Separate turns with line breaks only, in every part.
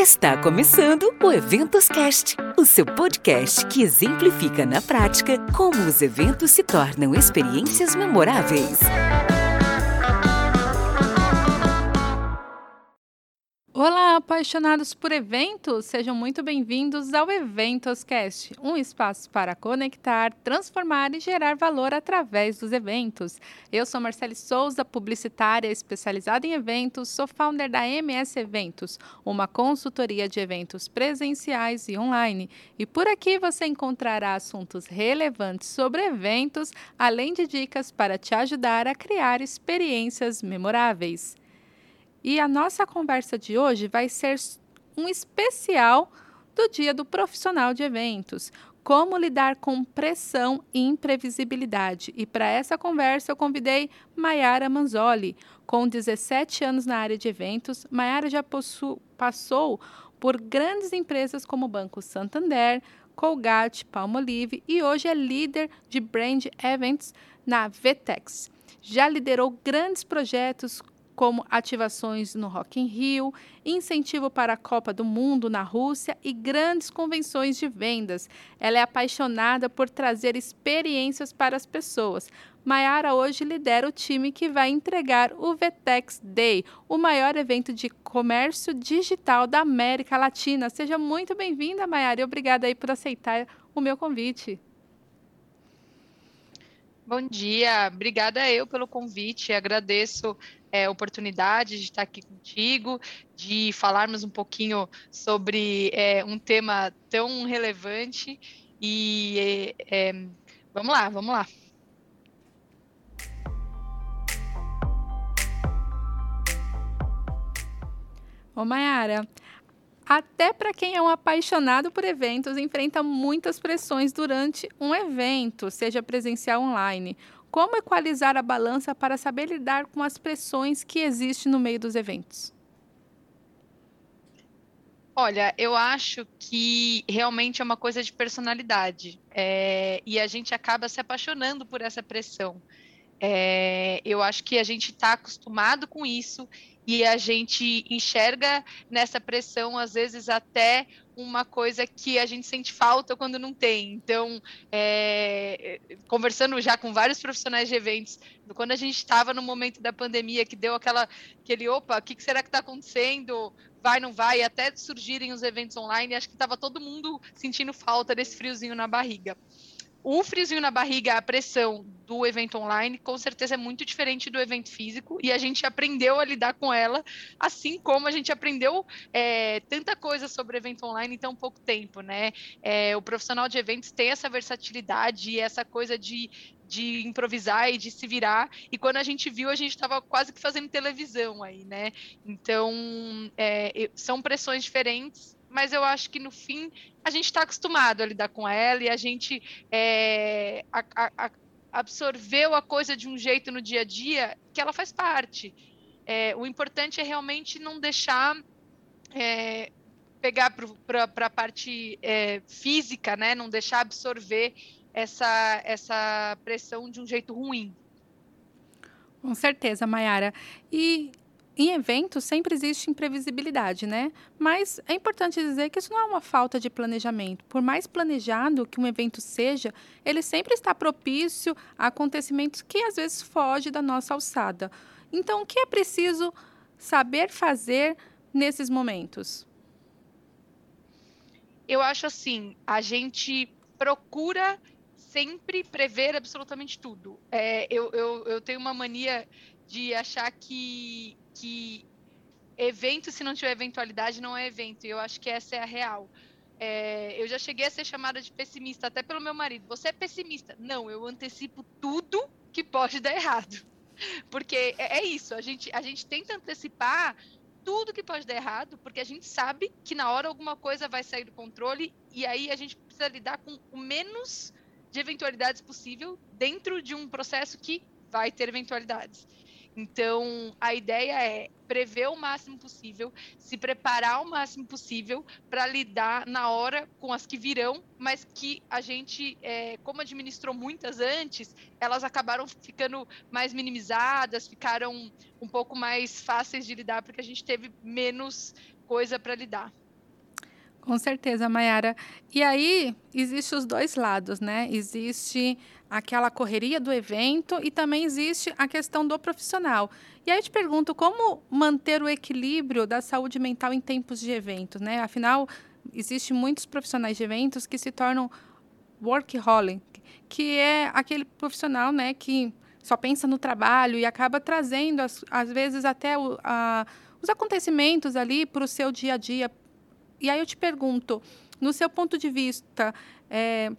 Está começando o Eventos Cast, o seu podcast que exemplifica na prática como os eventos se tornam experiências memoráveis.
Apaixonados por eventos! Sejam muito bem-vindos ao Eventoscast, um espaço para conectar, transformar e gerar valor através dos eventos. Eu sou Marcele Souza, publicitária especializada em eventos, sou founder da MS Eventos, uma consultoria de eventos presenciais e online. E por aqui você encontrará assuntos relevantes sobre eventos, além de dicas para te ajudar a criar experiências memoráveis. E a nossa conversa de hoje vai ser um especial do Dia do Profissional de Eventos. Como lidar com pressão e imprevisibilidade. E para essa conversa eu convidei Maiara Manzoli. Com 17 anos na área de eventos, Maiara já passou por grandes empresas como o Banco Santander, Colgate, Palmolive e hoje é líder de Brand Events na Vetex. Já liderou grandes projetos como ativações no Rock in Rio, incentivo para a Copa do Mundo na Rússia e grandes convenções de vendas. Ela é apaixonada por trazer experiências para as pessoas. Maiara hoje lidera o time que vai entregar o Vetex Day, o maior evento de comércio digital da América Latina. Seja muito bem-vinda, Maiara, e obrigada aí por aceitar o meu convite.
Bom dia, obrigada eu pelo convite, agradeço é, oportunidade de estar aqui contigo, de falarmos um pouquinho sobre é, um tema tão relevante e é, é vamos lá, vamos lá.
Ô Mayara, até para quem é um apaixonado por eventos, enfrenta muitas pressões durante um evento, seja presencial ou online. Como equalizar a balança para saber lidar com as pressões que existem no meio dos eventos?
Olha, eu acho que realmente é uma coisa de personalidade é, e a gente acaba se apaixonando por essa pressão. É, eu acho que a gente está acostumado com isso e a gente enxerga nessa pressão, às vezes, até uma coisa que a gente sente falta quando não tem. Então, é, conversando já com vários profissionais de eventos, quando a gente estava no momento da pandemia, que deu aquela, aquele, opa, o que, que será que está acontecendo? Vai, não vai? Até surgirem os eventos online, acho que estava todo mundo sentindo falta desse friozinho na barriga o friozinho na barriga, a pressão do evento online, com certeza é muito diferente do evento físico, e a gente aprendeu a lidar com ela, assim como a gente aprendeu é, tanta coisa sobre evento online em tão pouco tempo, né? É, o profissional de eventos tem essa versatilidade e essa coisa de, de improvisar e de se virar. E quando a gente viu, a gente estava quase que fazendo televisão aí, né? Então, é, são pressões diferentes, mas eu acho que no fim a gente está acostumado a lidar com ela e a gente é, a, a, absorveu a coisa de um jeito no dia a dia que ela faz parte. É, o importante é realmente não deixar é, pegar para a parte é, física, né? Não deixar absorver essa, essa pressão de um jeito ruim.
Com certeza, Mayara. E em eventos sempre existe imprevisibilidade, né? Mas é importante dizer que isso não é uma falta de planejamento. Por mais planejado que um evento seja, ele sempre está propício a acontecimentos que às vezes fogem da nossa alçada. Então, o que é preciso saber fazer nesses momentos?
Eu acho assim, a gente procura sempre prever absolutamente tudo. É, eu, eu, eu tenho uma mania de achar que, que evento, se não tiver eventualidade, não é evento. E eu acho que essa é a real. É, eu já cheguei a ser chamada de pessimista, até pelo meu marido. Você é pessimista? Não, eu antecipo tudo que pode dar errado. Porque é, é isso, a gente, a gente tenta antecipar tudo que pode dar errado, porque a gente sabe que na hora alguma coisa vai sair do controle e aí a gente precisa lidar com o menos de eventualidades possível dentro de um processo que vai ter eventualidades. Então, a ideia é prever o máximo possível, se preparar o máximo possível para lidar na hora com as que virão, mas que a gente, é, como administrou muitas antes, elas acabaram ficando mais minimizadas, ficaram um pouco mais fáceis de lidar, porque a gente teve menos coisa para lidar.
Com certeza, Mayara. E aí, existe os dois lados, né? Existe aquela correria do evento e também existe a questão do profissional. E aí eu te pergunto, como manter o equilíbrio da saúde mental em tempos de eventos, né? Afinal, existem muitos profissionais de eventos que se tornam workaholic, que é aquele profissional, né, que só pensa no trabalho e acaba trazendo, às vezes, até o, a, os acontecimentos ali para o seu dia a dia. E aí eu te pergunto, no seu ponto de vista, é,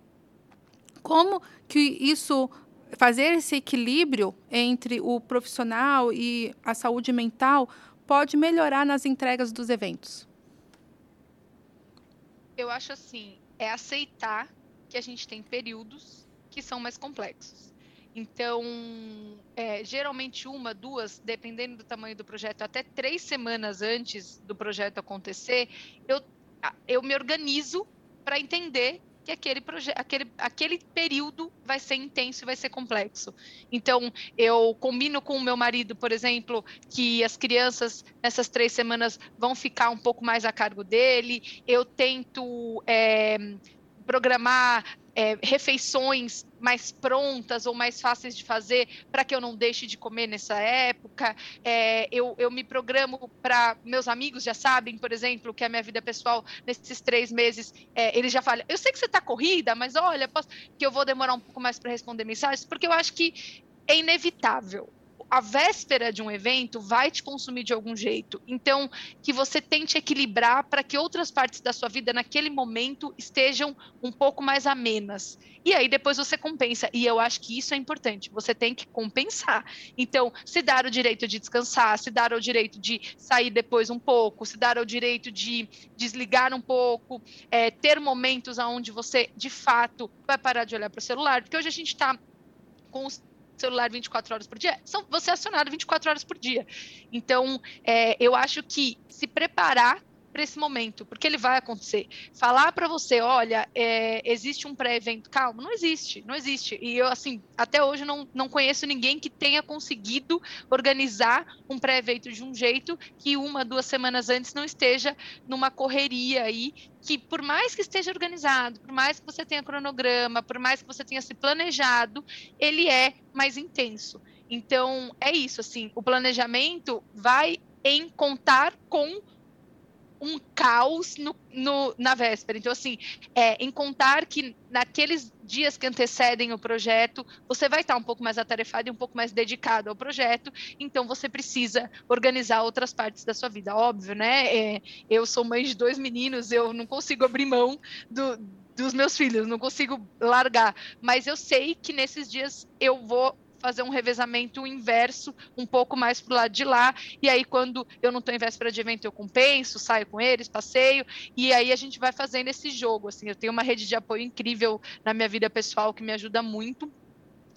como que isso fazer esse equilíbrio entre o profissional e a saúde mental pode melhorar nas entregas dos eventos?
Eu acho assim, é aceitar que a gente tem períodos que são mais complexos. Então, é, geralmente uma, duas, dependendo do tamanho do projeto, até três semanas antes do projeto acontecer, eu, eu me organizo para entender que aquele, aquele, aquele período vai ser intenso e vai ser complexo. Então, eu combino com o meu marido, por exemplo, que as crianças nessas três semanas vão ficar um pouco mais a cargo dele. Eu tento é, programar é, refeições mais prontas ou mais fáceis de fazer para que eu não deixe de comer nessa época. É, eu, eu me programo para meus amigos já sabem, por exemplo, que a minha vida pessoal nesses três meses é, eles já falam. Eu sei que você está corrida, mas olha, posso, que eu vou demorar um pouco mais para responder mensagens, porque eu acho que é inevitável a véspera de um evento vai te consumir de algum jeito. Então, que você tente equilibrar para que outras partes da sua vida naquele momento estejam um pouco mais amenas. E aí depois você compensa. E eu acho que isso é importante. Você tem que compensar. Então, se dar o direito de descansar, se dar o direito de sair depois um pouco, se dar o direito de desligar um pouco, é, ter momentos onde você de fato vai parar de olhar para o celular, porque hoje a gente está com os celular 24 horas por dia, são, você é acionado 24 horas por dia. Então, é, eu acho que se preparar para esse momento, porque ele vai acontecer. Falar para você, olha, é, existe um pré-evento, calma, não existe, não existe. E eu, assim, até hoje não, não conheço ninguém que tenha conseguido organizar um pré-evento de um jeito que uma, duas semanas antes não esteja numa correria aí, que por mais que esteja organizado, por mais que você tenha cronograma, por mais que você tenha se planejado, ele é mais intenso. Então, é isso, assim, o planejamento vai em contar com um caos no, no, na véspera. Então, assim, é, em contar que naqueles dias que antecedem o projeto, você vai estar um pouco mais atarefado e um pouco mais dedicado ao projeto, então você precisa organizar outras partes da sua vida. Óbvio, né? É, eu sou mãe de dois meninos, eu não consigo abrir mão do, dos meus filhos, não consigo largar, mas eu sei que nesses dias eu vou fazer um revezamento inverso, um pouco mais para o lado de lá. E aí, quando eu não estou em véspera de evento, eu compenso, saio com eles, passeio. E aí a gente vai fazendo esse jogo. Assim, eu tenho uma rede de apoio incrível na minha vida pessoal que me ajuda muito.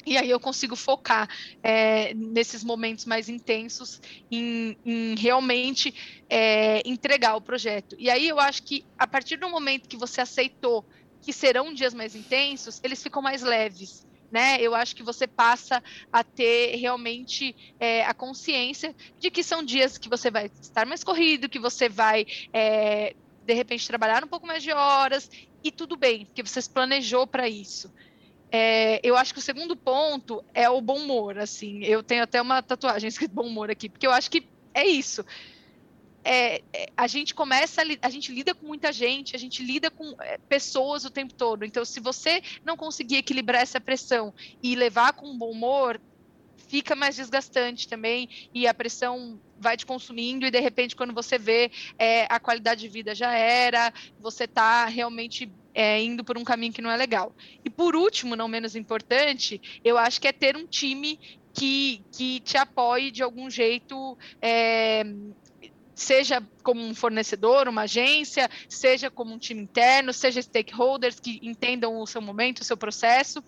E aí eu consigo focar é, nesses momentos mais intensos em, em realmente é, entregar o projeto. E aí eu acho que a partir do momento que você aceitou que serão dias mais intensos, eles ficam mais leves né? Eu acho que você passa a ter realmente é, a consciência de que são dias que você vai estar mais corrido, que você vai é, de repente trabalhar um pouco mais de horas e tudo bem, porque você se planejou para isso. É, eu acho que o segundo ponto é o bom humor, assim. Eu tenho até uma tatuagem escrito bom humor aqui, porque eu acho que é isso é, é, a gente começa, a, gente lida com muita gente, a gente lida com é, pessoas o tempo todo. Então, se você não conseguir equilibrar essa pressão e levar com um bom humor, fica mais desgastante também e a pressão vai te consumindo e de repente quando você vê é, a qualidade de vida já era, você está realmente é, indo por um caminho que não é legal. E por último, não menos importante, eu acho que é ter um time que, que te apoie de algum jeito é, seja como um fornecedor, uma agência, seja como um time interno, seja stakeholders que entendam o seu momento, o seu processo.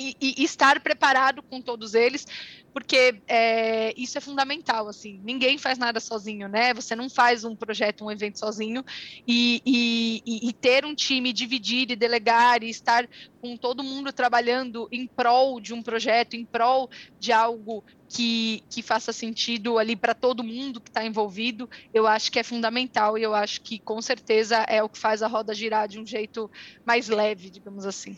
E, e, estar preparado com todos eles, porque é, isso é fundamental, assim, ninguém faz nada sozinho, né? Você não faz um projeto, um evento sozinho, e, e, e, ter um time, dividir e delegar, e estar com todo mundo trabalhando em prol de um projeto, em prol de algo que, que faça sentido ali para todo mundo que está envolvido, eu acho que é fundamental, e eu acho que com certeza é o que faz a roda girar de um jeito mais leve, digamos assim.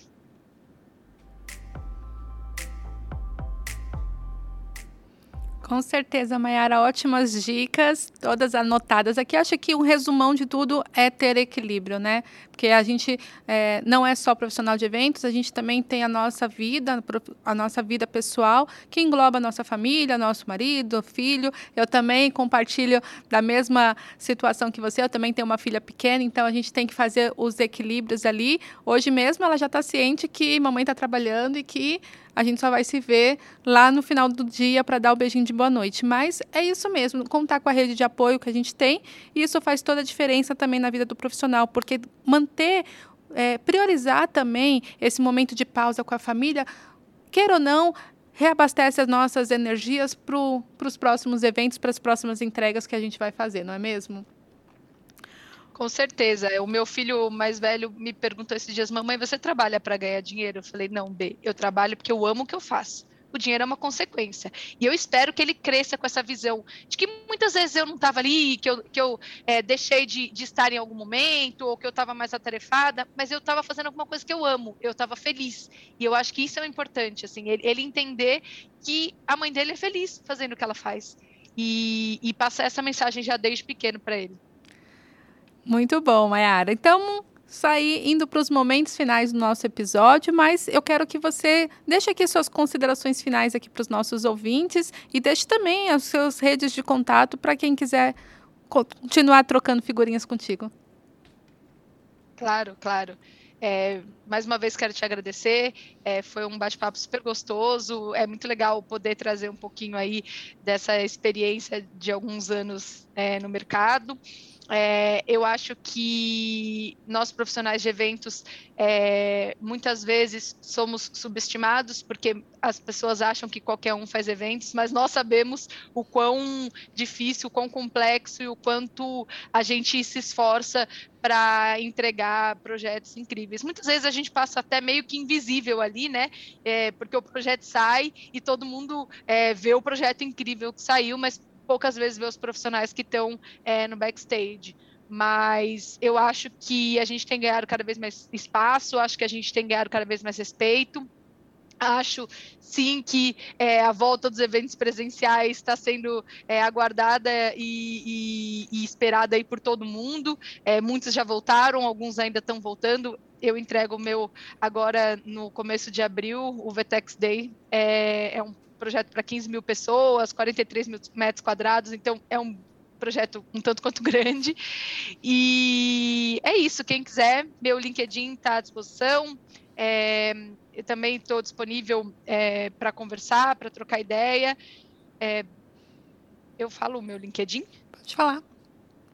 Com certeza, Mayara, ótimas dicas, todas anotadas aqui. Acho que um resumão de tudo é ter equilíbrio, né? Porque a gente é, não é só profissional de eventos, a gente também tem a nossa vida, a nossa vida pessoal, que engloba a nossa família, nosso marido, filho. Eu também compartilho da mesma situação que você, eu também tenho uma filha pequena, então a gente tem que fazer os equilíbrios ali. Hoje mesmo ela já está ciente que mamãe está trabalhando e que a gente só vai se ver lá no final do dia para dar o beijinho de boa noite. Mas é isso mesmo, contar com a rede de apoio que a gente tem, e isso faz toda a diferença também na vida do profissional, porque manter, é, priorizar também esse momento de pausa com a família, queira ou não, reabastece as nossas energias para os próximos eventos, para as próximas entregas que a gente vai fazer, não é mesmo?
Com certeza. O meu filho mais velho me perguntou esses dias: Mamãe, você trabalha para ganhar dinheiro? Eu falei: Não, B, eu trabalho porque eu amo o que eu faço. O dinheiro é uma consequência. E eu espero que ele cresça com essa visão de que muitas vezes eu não estava ali, que eu, que eu é, deixei de, de estar em algum momento, ou que eu estava mais atarefada, mas eu estava fazendo alguma coisa que eu amo, eu estava feliz. E eu acho que isso é importante, assim, ele, ele entender que a mãe dele é feliz fazendo o que ela faz. E, e passar essa mensagem já desde pequeno para ele.
Muito bom, Mayara. Então, sair indo para os momentos finais do nosso episódio, mas eu quero que você deixe aqui suas considerações finais aqui para os nossos ouvintes e deixe também as suas redes de contato para quem quiser continuar trocando figurinhas contigo.
Claro, claro. É, mais uma vez quero te agradecer. É, foi um bate-papo super gostoso. É muito legal poder trazer um pouquinho aí dessa experiência de alguns anos é, no mercado. É, eu acho que nós profissionais de eventos é, muitas vezes somos subestimados porque as pessoas acham que qualquer um faz eventos, mas nós sabemos o quão difícil, o quão complexo e o quanto a gente se esforça para entregar projetos incríveis. Muitas vezes a gente passa até meio que invisível ali, né? É, porque o projeto sai e todo mundo é, vê o projeto incrível que saiu, mas poucas vezes vê os profissionais que estão é, no backstage. Mas eu acho que a gente tem ganhado cada vez mais espaço, acho que a gente tem ganhado cada vez mais respeito. Acho sim que é, a volta dos eventos presenciais está sendo é, aguardada e, e, e, esperada aí por todo mundo. É, muitos já voltaram, alguns ainda estão voltando. Eu entrego o meu agora no começo de abril, o Vetex Day. É, é um projeto para 15 mil pessoas, 43 mil metros quadrados, então é um projeto um tanto quanto grande. E é isso, quem quiser, meu LinkedIn está à disposição. É, eu também estou disponível é, para conversar, para trocar ideia. É, eu falo o meu LinkedIn?
Pode falar.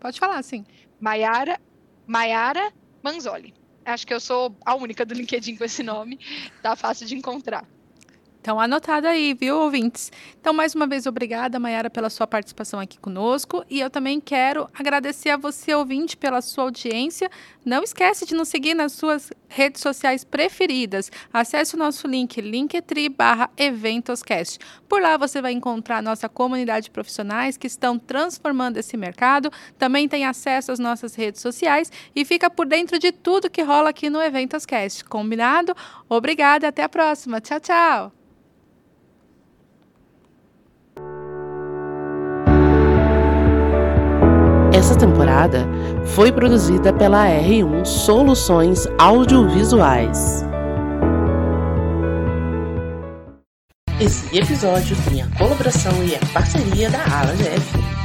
Pode falar, sim.
Maiara, Maiara Manzoli. Acho que eu sou a única do LinkedIn com esse nome. Tá fácil de encontrar.
Então, anotado aí, viu, ouvintes? Então, mais uma vez, obrigada, Mayara, pela sua participação aqui conosco. E eu também quero agradecer a você, ouvinte, pela sua audiência. Não esquece de nos seguir nas suas redes sociais preferidas. Acesse o nosso link, linktree barra eventoscast. Por lá você vai encontrar a nossa comunidade de profissionais que estão transformando esse mercado. Também tem acesso às nossas redes sociais e fica por dentro de tudo que rola aqui no Eventoscast. Combinado? Obrigada, até a próxima. Tchau, tchau!
Temporada foi produzida pela R1 Soluções Audiovisuais. Esse episódio tem a colaboração e a parceria da Ala GF.